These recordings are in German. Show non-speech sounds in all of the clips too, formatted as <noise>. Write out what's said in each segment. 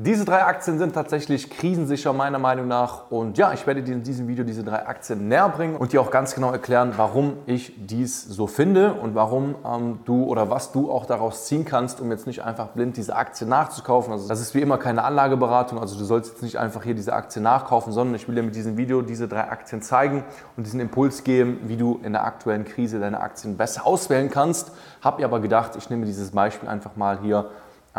Diese drei Aktien sind tatsächlich krisensicher meiner Meinung nach und ja, ich werde dir in diesem Video diese drei Aktien näher bringen und dir auch ganz genau erklären, warum ich dies so finde und warum ähm, du oder was du auch daraus ziehen kannst, um jetzt nicht einfach blind diese Aktie nachzukaufen. Also das ist wie immer keine Anlageberatung, also du sollst jetzt nicht einfach hier diese Aktie nachkaufen, sondern ich will dir mit diesem Video diese drei Aktien zeigen und diesen Impuls geben, wie du in der aktuellen Krise deine Aktien besser auswählen kannst. Hab mir aber gedacht, ich nehme dieses Beispiel einfach mal hier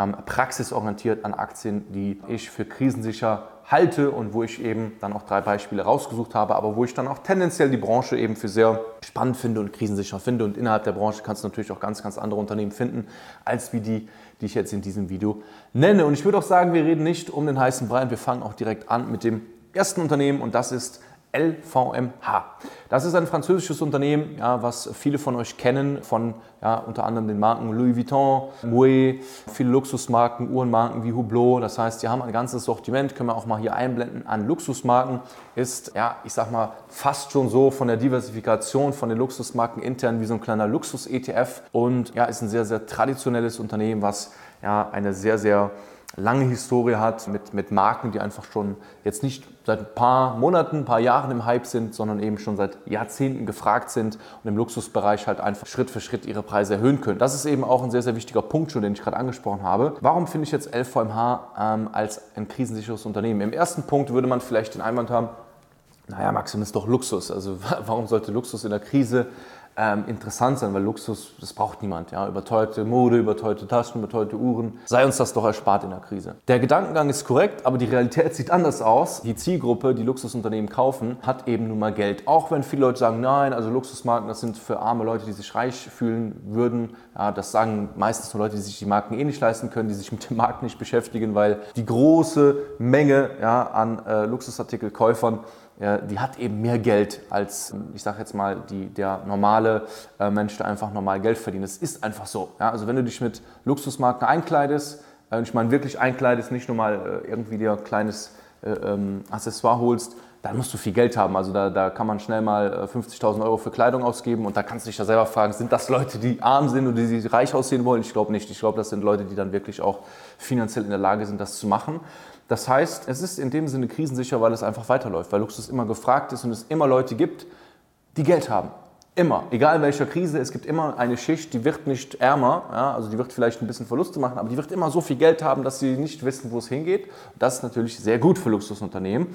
ähm, praxisorientiert an Aktien, die ich für krisensicher halte und wo ich eben dann auch drei Beispiele rausgesucht habe, aber wo ich dann auch tendenziell die Branche eben für sehr spannend finde und krisensicher finde. Und innerhalb der Branche kannst du natürlich auch ganz, ganz andere Unternehmen finden, als wie die, die ich jetzt in diesem Video nenne. Und ich würde auch sagen, wir reden nicht um den heißen Brei, wir fangen auch direkt an mit dem ersten Unternehmen und das ist LVMH. Das ist ein französisches Unternehmen, ja, was viele von euch kennen, von ja, unter anderem den Marken Louis Vuitton, Moet, viele Luxusmarken, Uhrenmarken wie Hublot. Das heißt, die haben ein ganzes Sortiment, können wir auch mal hier einblenden, an Luxusmarken. Ist, ja, ich sag mal, fast schon so von der Diversifikation von den Luxusmarken intern wie so ein kleiner Luxus-ETF und ja, ist ein sehr, sehr traditionelles Unternehmen, was ja eine sehr, sehr lange Historie hat mit, mit Marken, die einfach schon jetzt nicht seit ein paar Monaten, ein paar Jahren im Hype sind, sondern eben schon seit Jahrzehnten gefragt sind und im Luxusbereich halt einfach Schritt für Schritt ihre Preise erhöhen können. Das ist eben auch ein sehr, sehr wichtiger Punkt schon, den ich gerade angesprochen habe. Warum finde ich jetzt LVMH ähm, als ein krisensicheres Unternehmen? Im ersten Punkt würde man vielleicht den Einwand haben, naja, Maxim ist doch Luxus. Also <laughs> warum sollte Luxus in der Krise ähm, interessant sein, weil Luxus, das braucht niemand. Ja? Überteuerte Mode, überteuerte Taschen, überteuerte Uhren. Sei uns das doch erspart in der Krise. Der Gedankengang ist korrekt, aber die Realität sieht anders aus. Die Zielgruppe, die Luxusunternehmen kaufen, hat eben nun mal Geld. Auch wenn viele Leute sagen, nein, also Luxusmarken, das sind für arme Leute, die sich reich fühlen würden. Ja, das sagen meistens nur Leute, die sich die Marken eh nicht leisten können, die sich mit dem Markt nicht beschäftigen, weil die große Menge ja, an äh, Luxusartikelkäufern die hat eben mehr Geld als, ich sage jetzt mal, die, der normale äh, Mensch, der einfach normal Geld verdient. Das ist einfach so. Ja? Also wenn du dich mit Luxusmarken einkleidest, äh, ich meine wirklich einkleidest, nicht nur mal äh, irgendwie dir ein kleines äh, ähm, Accessoire holst, dann musst du viel Geld haben. Also da, da kann man schnell mal 50.000 äh, Euro für Kleidung ausgeben und da kannst du dich ja selber fragen, sind das Leute, die arm sind und die reich aussehen wollen? Ich glaube nicht. Ich glaube, das sind Leute, die dann wirklich auch finanziell in der Lage sind, das zu machen. Das heißt, es ist in dem Sinne krisensicher, weil es einfach weiterläuft, weil Luxus immer gefragt ist und es immer Leute gibt, die Geld haben. Immer, egal welcher Krise, es gibt immer eine Schicht, die wird nicht ärmer, ja, also die wird vielleicht ein bisschen Verluste machen, aber die wird immer so viel Geld haben, dass sie nicht wissen, wo es hingeht. Das ist natürlich sehr gut für Luxusunternehmen.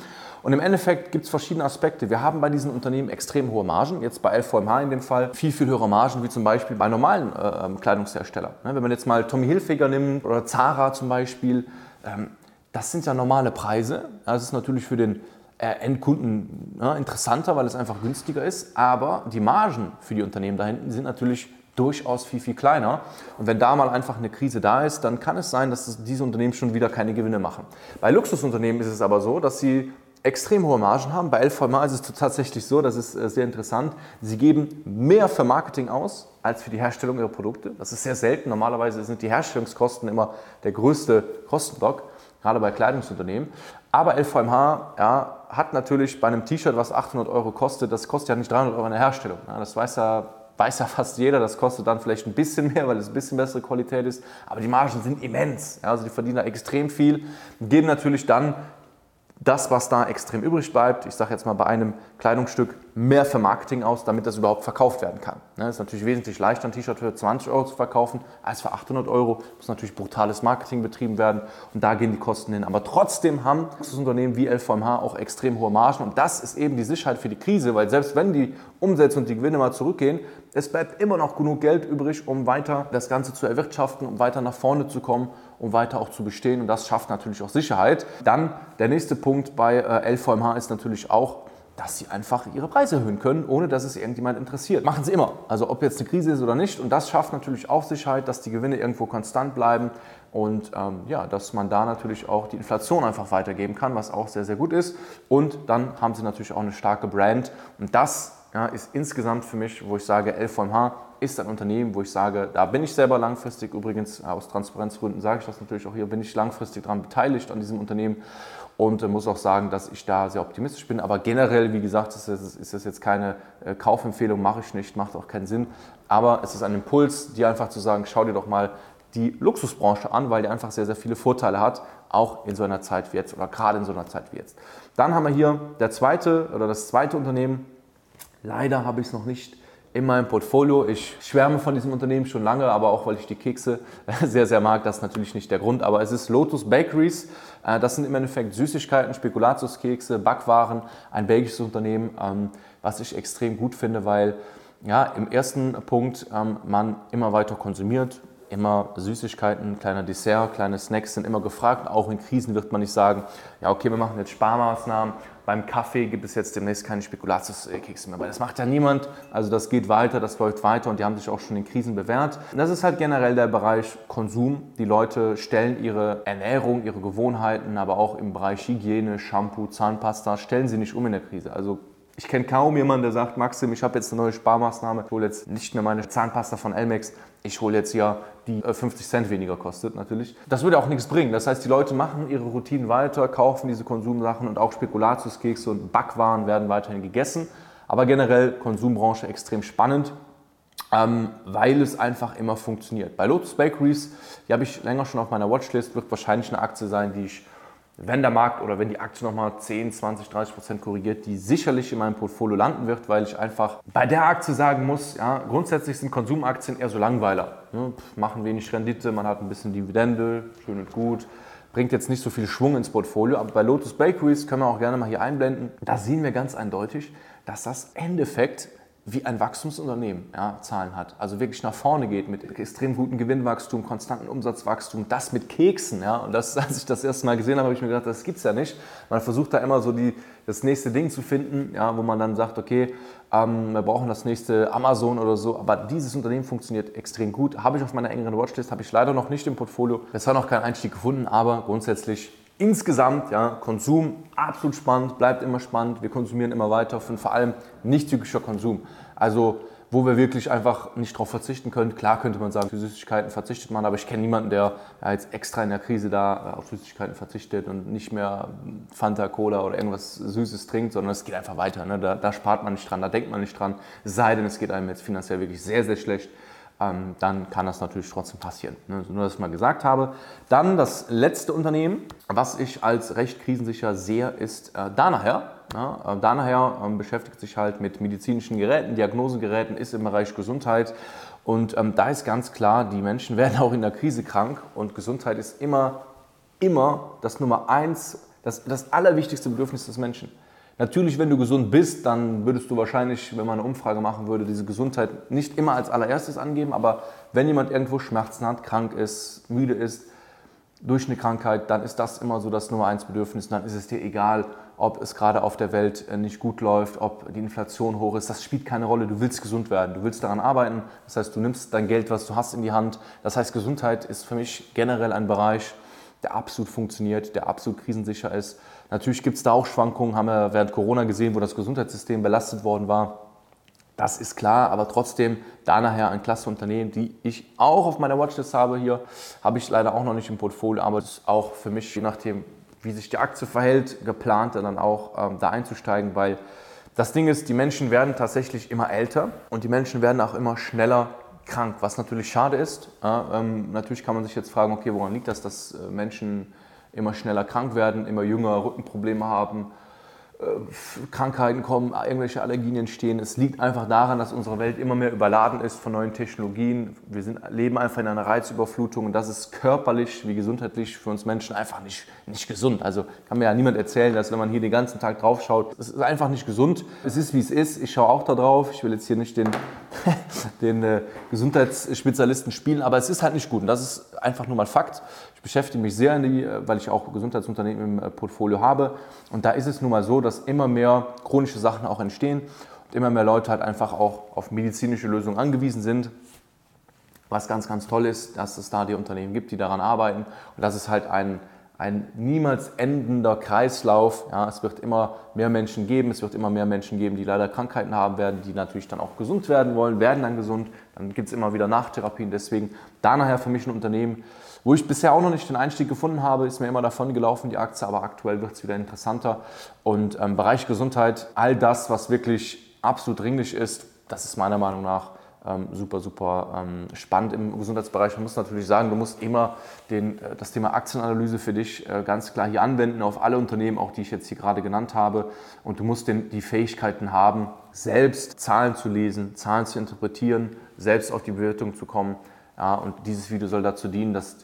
Und im Endeffekt gibt es verschiedene Aspekte. Wir haben bei diesen Unternehmen extrem hohe Margen, jetzt bei LVMH in dem Fall viel, viel höhere Margen, wie zum Beispiel bei normalen äh, ähm, Kleidungsherstellern. Ne, wenn man jetzt mal Tommy Hilfiger nimmt oder Zara zum Beispiel, ähm, das sind ja normale Preise. Das ist natürlich für den Endkunden ja, interessanter, weil es einfach günstiger ist. Aber die Margen für die Unternehmen da hinten sind natürlich durchaus viel, viel kleiner. Und wenn da mal einfach eine Krise da ist, dann kann es sein, dass diese Unternehmen schon wieder keine Gewinne machen. Bei Luxusunternehmen ist es aber so, dass sie extrem hohe Margen haben. Bei LVMH ist es tatsächlich so, das ist äh, sehr interessant, sie geben mehr für Marketing aus als für die Herstellung ihrer Produkte. Das ist sehr selten. Normalerweise sind die Herstellungskosten immer der größte Kostenblock gerade bei Kleidungsunternehmen. Aber LVMH ja, hat natürlich bei einem T-Shirt, was 800 Euro kostet, das kostet ja nicht 300 Euro in der Herstellung. Ja, das weiß ja, weiß ja <laughs> fast jeder, das kostet dann vielleicht ein bisschen mehr, weil es ein bisschen bessere Qualität ist. Aber die Margen sind immens. Ja, also die verdienen da extrem viel, geben natürlich dann das, was da extrem übrig bleibt, ich sage jetzt mal bei einem Kleidungsstück, mehr für Marketing aus, damit das überhaupt verkauft werden kann. Es ne, ist natürlich wesentlich leichter, ein T-Shirt für 20 Euro zu verkaufen, als für 800 Euro. Muss natürlich brutales Marketing betrieben werden und da gehen die Kosten hin. Aber trotzdem haben das Unternehmen wie LVMH auch extrem hohe Margen und das ist eben die Sicherheit für die Krise, weil selbst wenn die Umsätze und die Gewinne mal zurückgehen, es bleibt immer noch genug Geld übrig, um weiter das Ganze zu erwirtschaften, um weiter nach vorne zu kommen, um weiter auch zu bestehen und das schafft natürlich auch Sicherheit. Dann der nächste Punkt bei äh, LVMH ist natürlich auch, dass sie einfach ihre Preise erhöhen können, ohne dass es irgendjemand interessiert. Machen sie immer. Also ob jetzt eine Krise ist oder nicht. Und das schafft natürlich auch Sicherheit, dass die Gewinne irgendwo konstant bleiben und ähm, ja, dass man da natürlich auch die Inflation einfach weitergeben kann, was auch sehr, sehr gut ist. Und dann haben sie natürlich auch eine starke Brand. Und das ja, ist insgesamt für mich, wo ich sage, LVMH ist ein Unternehmen, wo ich sage, da bin ich selber langfristig, übrigens aus Transparenzgründen sage ich das natürlich auch hier, bin ich langfristig daran beteiligt an diesem Unternehmen und äh, muss auch sagen, dass ich da sehr optimistisch bin. Aber generell, wie gesagt, ist das, ist das jetzt keine äh, Kaufempfehlung, mache ich nicht, macht auch keinen Sinn. Aber es ist ein Impuls, dir einfach zu sagen, schau dir doch mal die Luxusbranche an, weil die einfach sehr, sehr viele Vorteile hat, auch in so einer Zeit wie jetzt oder gerade in so einer Zeit wie jetzt. Dann haben wir hier der zweite oder das zweite Unternehmen. Leider habe ich es noch nicht in meinem Portfolio. Ich schwärme von diesem Unternehmen schon lange, aber auch weil ich die Kekse <laughs> sehr, sehr mag, das ist natürlich nicht der Grund. Aber es ist Lotus Bakeries. Äh, das sind im Endeffekt Süßigkeiten, Spekulatiuskekse, Backwaren, ein belgisches Unternehmen, ähm, was ich extrem gut finde, weil ja, im ersten Punkt ähm, man immer weiter konsumiert immer Süßigkeiten, kleiner Dessert, kleine Snacks sind immer gefragt. Auch in Krisen wird man nicht sagen, ja okay, wir machen jetzt Sparmaßnahmen. Beim Kaffee gibt es jetzt demnächst keine Spekulatiuskekse mehr, weil das macht ja niemand. Also das geht weiter, das läuft weiter und die haben sich auch schon in Krisen bewährt. Das ist halt generell der Bereich Konsum. Die Leute stellen ihre Ernährung, ihre Gewohnheiten, aber auch im Bereich Hygiene, Shampoo, Zahnpasta, stellen sie nicht um in der Krise. Also ich kenne kaum jemanden, der sagt, Maxim, ich habe jetzt eine neue Sparmaßnahme, ich hole jetzt nicht mehr meine Zahnpasta von Elmex, ich hole jetzt ja die 50 äh, Cent weniger kostet natürlich. Das würde auch nichts bringen. Das heißt, die Leute machen ihre Routinen weiter, kaufen diese Konsumsachen und auch Spekulatiuskekse und Backwaren werden weiterhin gegessen. Aber generell Konsumbranche extrem spannend, ähm, weil es einfach immer funktioniert. Bei Lotus Bakeries, die habe ich länger schon auf meiner Watchlist, wird wahrscheinlich eine Aktie sein, die ich wenn der Markt oder wenn die Aktie nochmal 10, 20, 30 Prozent korrigiert, die sicherlich in meinem Portfolio landen wird, weil ich einfach bei der Aktie sagen muss, ja, grundsätzlich sind Konsumaktien eher so Langweiler. Ja, machen wenig Rendite, man hat ein bisschen Dividende, schön und gut, bringt jetzt nicht so viel Schwung ins Portfolio. Aber bei Lotus Bakeries können wir auch gerne mal hier einblenden, da sehen wir ganz eindeutig, dass das Endeffekt wie ein Wachstumsunternehmen ja, Zahlen hat. Also wirklich nach vorne geht mit extrem gutem Gewinnwachstum, konstanten Umsatzwachstum, das mit Keksen. Ja. Und das, <laughs> als ich das erste Mal gesehen habe, habe ich mir gedacht, das gibt es ja nicht. Man versucht da immer so die, das nächste Ding zu finden, ja, wo man dann sagt, okay, ähm, wir brauchen das nächste Amazon oder so. Aber dieses Unternehmen funktioniert extrem gut. Habe ich auf meiner engeren Watchlist, habe ich leider noch nicht im Portfolio. Es hat noch keinen Einstieg gefunden, aber grundsätzlich Insgesamt, ja, Konsum absolut spannend, bleibt immer spannend. Wir konsumieren immer weiter und vor allem nicht zyklischer Konsum. Also, wo wir wirklich einfach nicht darauf verzichten können. Klar könnte man sagen, für Süßigkeiten verzichtet man, aber ich kenne niemanden, der ja, jetzt extra in der Krise da auf Süßigkeiten verzichtet und nicht mehr Fanta, Cola oder irgendwas Süßes trinkt, sondern es geht einfach weiter. Ne? Da, da spart man nicht dran, da denkt man nicht dran. Sei denn, es geht einem jetzt finanziell wirklich sehr, sehr schlecht ähm, dann kann das natürlich trotzdem passieren. Ne? Also nur, dass ich mal gesagt habe. Dann das letzte Unternehmen, was ich als recht krisensicher sehe, ist äh, Danaher. Ja, äh, Danaher ähm, beschäftigt sich halt mit medizinischen Geräten, Diagnosegeräten, ist im Bereich Gesundheit. Und ähm, da ist ganz klar, die Menschen <laughs> werden auch in der Krise krank und Gesundheit ist immer, immer das Nummer eins, das, das allerwichtigste Bedürfnis des Menschen. Natürlich, wenn du gesund bist, dann würdest du wahrscheinlich, wenn man eine Umfrage machen würde, diese Gesundheit nicht immer als allererstes angeben. Aber wenn jemand irgendwo Schmerzen hat, krank ist, müde ist, durch eine Krankheit, dann ist das immer so das Nummer eins Bedürfnis. Dann ist es dir egal, ob es gerade auf der Welt äh, nicht gut läuft, ob die Inflation hoch ist. Das spielt keine Rolle. Du willst gesund werden. Du willst daran arbeiten. Das heißt, du nimmst dein Geld, was du hast, in die Hand. Das heißt, Gesundheit ist für mich generell ein Bereich, der absolut funktioniert, der absolut krisensicher ist. Natürlich gibt es da auch Schwankungen, haben wir während Corona gesehen, wo das Gesundheitssystem belastet worden war. Das ist klar, aber trotzdem da nachher ein klasse Unternehmen, die ich auch auf meiner Watchlist habe hier, habe ich leider auch noch nicht im Portfolio, aber das ist auch für mich, je nachdem, wie sich die Aktie verhält, geplant, dann auch ähm, da einzusteigen, weil das Ding ist, die Menschen werden tatsächlich immer älter und die Menschen werden auch immer schneller krank, was natürlich schade ist. Ja, ähm, natürlich kann man sich jetzt fragen, okay, woran liegt das, dass äh, Menschen immer schneller krank werden, immer jünger Rückenprobleme haben, äh, Krankheiten kommen, irgendwelche Allergien entstehen. Es liegt einfach daran, dass unsere Welt immer mehr überladen ist von neuen Technologien. Wir sind, leben einfach in einer Reizüberflutung und das ist körperlich wie gesundheitlich für uns Menschen einfach nicht, nicht gesund. Also kann mir ja niemand erzählen, dass wenn man hier den ganzen Tag drauf schaut, es ist einfach nicht gesund. Es ist wie es ist. Ich schaue auch da drauf. Ich will jetzt hier nicht den, <laughs> den äh, Gesundheitsspezialisten spielen, aber es ist halt nicht gut und das ist einfach nur mal Fakt beschäftige mich sehr, die, äh, weil ich auch Gesundheitsunternehmen im äh, Portfolio habe. Und da ist es nun mal so, dass immer mehr chronische Sachen auch entstehen und immer mehr Leute halt einfach auch auf medizinische Lösungen angewiesen sind. Was ganz, ganz toll ist, dass es da die Unternehmen gibt, die daran arbeiten und dass es halt ein, ein niemals endender Kreislauf. Ja, es wird immer mehr Menschen geben, es wird immer mehr Menschen geben, die leider Krankheiten haben werden, die natürlich dann auch gesund werden wollen, werden dann gesund. Dann gibt es immer wieder Nachtherapien. Deswegen da nachher für mich ein Unternehmen, wo ich bisher auch noch nicht den Einstieg gefunden habe, ist mir immer davon gelaufen, die Aktie, aber aktuell wird es wieder interessanter. Und im ähm, Bereich Gesundheit, all das, was wirklich absolut dringlich ist, das ist meiner Meinung nach ähm, super, super ähm, spannend im Gesundheitsbereich. Man muss natürlich sagen, du musst immer den, äh, das Thema Aktienanalyse für dich äh, ganz klar hier anwenden auf alle Unternehmen, auch die ich jetzt hier gerade genannt habe. Und du musst den, die Fähigkeiten haben, selbst Zahlen zu lesen, Zahlen zu interpretieren, selbst auf die Bewertung zu kommen. Ja, und dieses Video soll dazu dienen, dass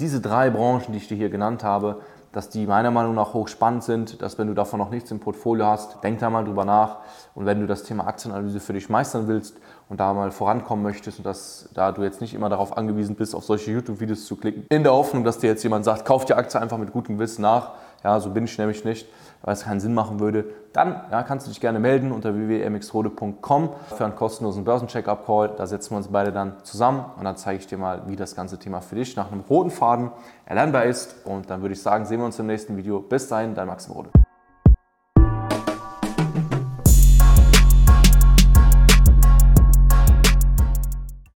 diese drei Branchen, die ich dir hier genannt habe, dass die meiner Meinung nach hochspannend sind, dass wenn du davon noch nichts im Portfolio hast, denk da mal drüber nach. Und wenn du das Thema Aktienanalyse für dich meistern willst und da mal vorankommen möchtest und dass da du jetzt nicht immer darauf angewiesen bist, auf solche YouTube-Videos zu klicken, in der Hoffnung, dass dir jetzt jemand sagt, kauf die Aktie einfach mit gutem Gewissen nach. Ja, so bin ich nämlich nicht, weil es keinen Sinn machen würde. Dann ja, kannst du dich gerne melden unter www.mxrode.com für einen kostenlosen Börsencheck-up-Call. Da setzen wir uns beide dann zusammen und dann zeige ich dir mal, wie das ganze Thema für dich nach einem roten Faden erlernbar ist. Und dann würde ich sagen, sehen wir uns im nächsten Video. Bis dahin, dein Maxim Rode.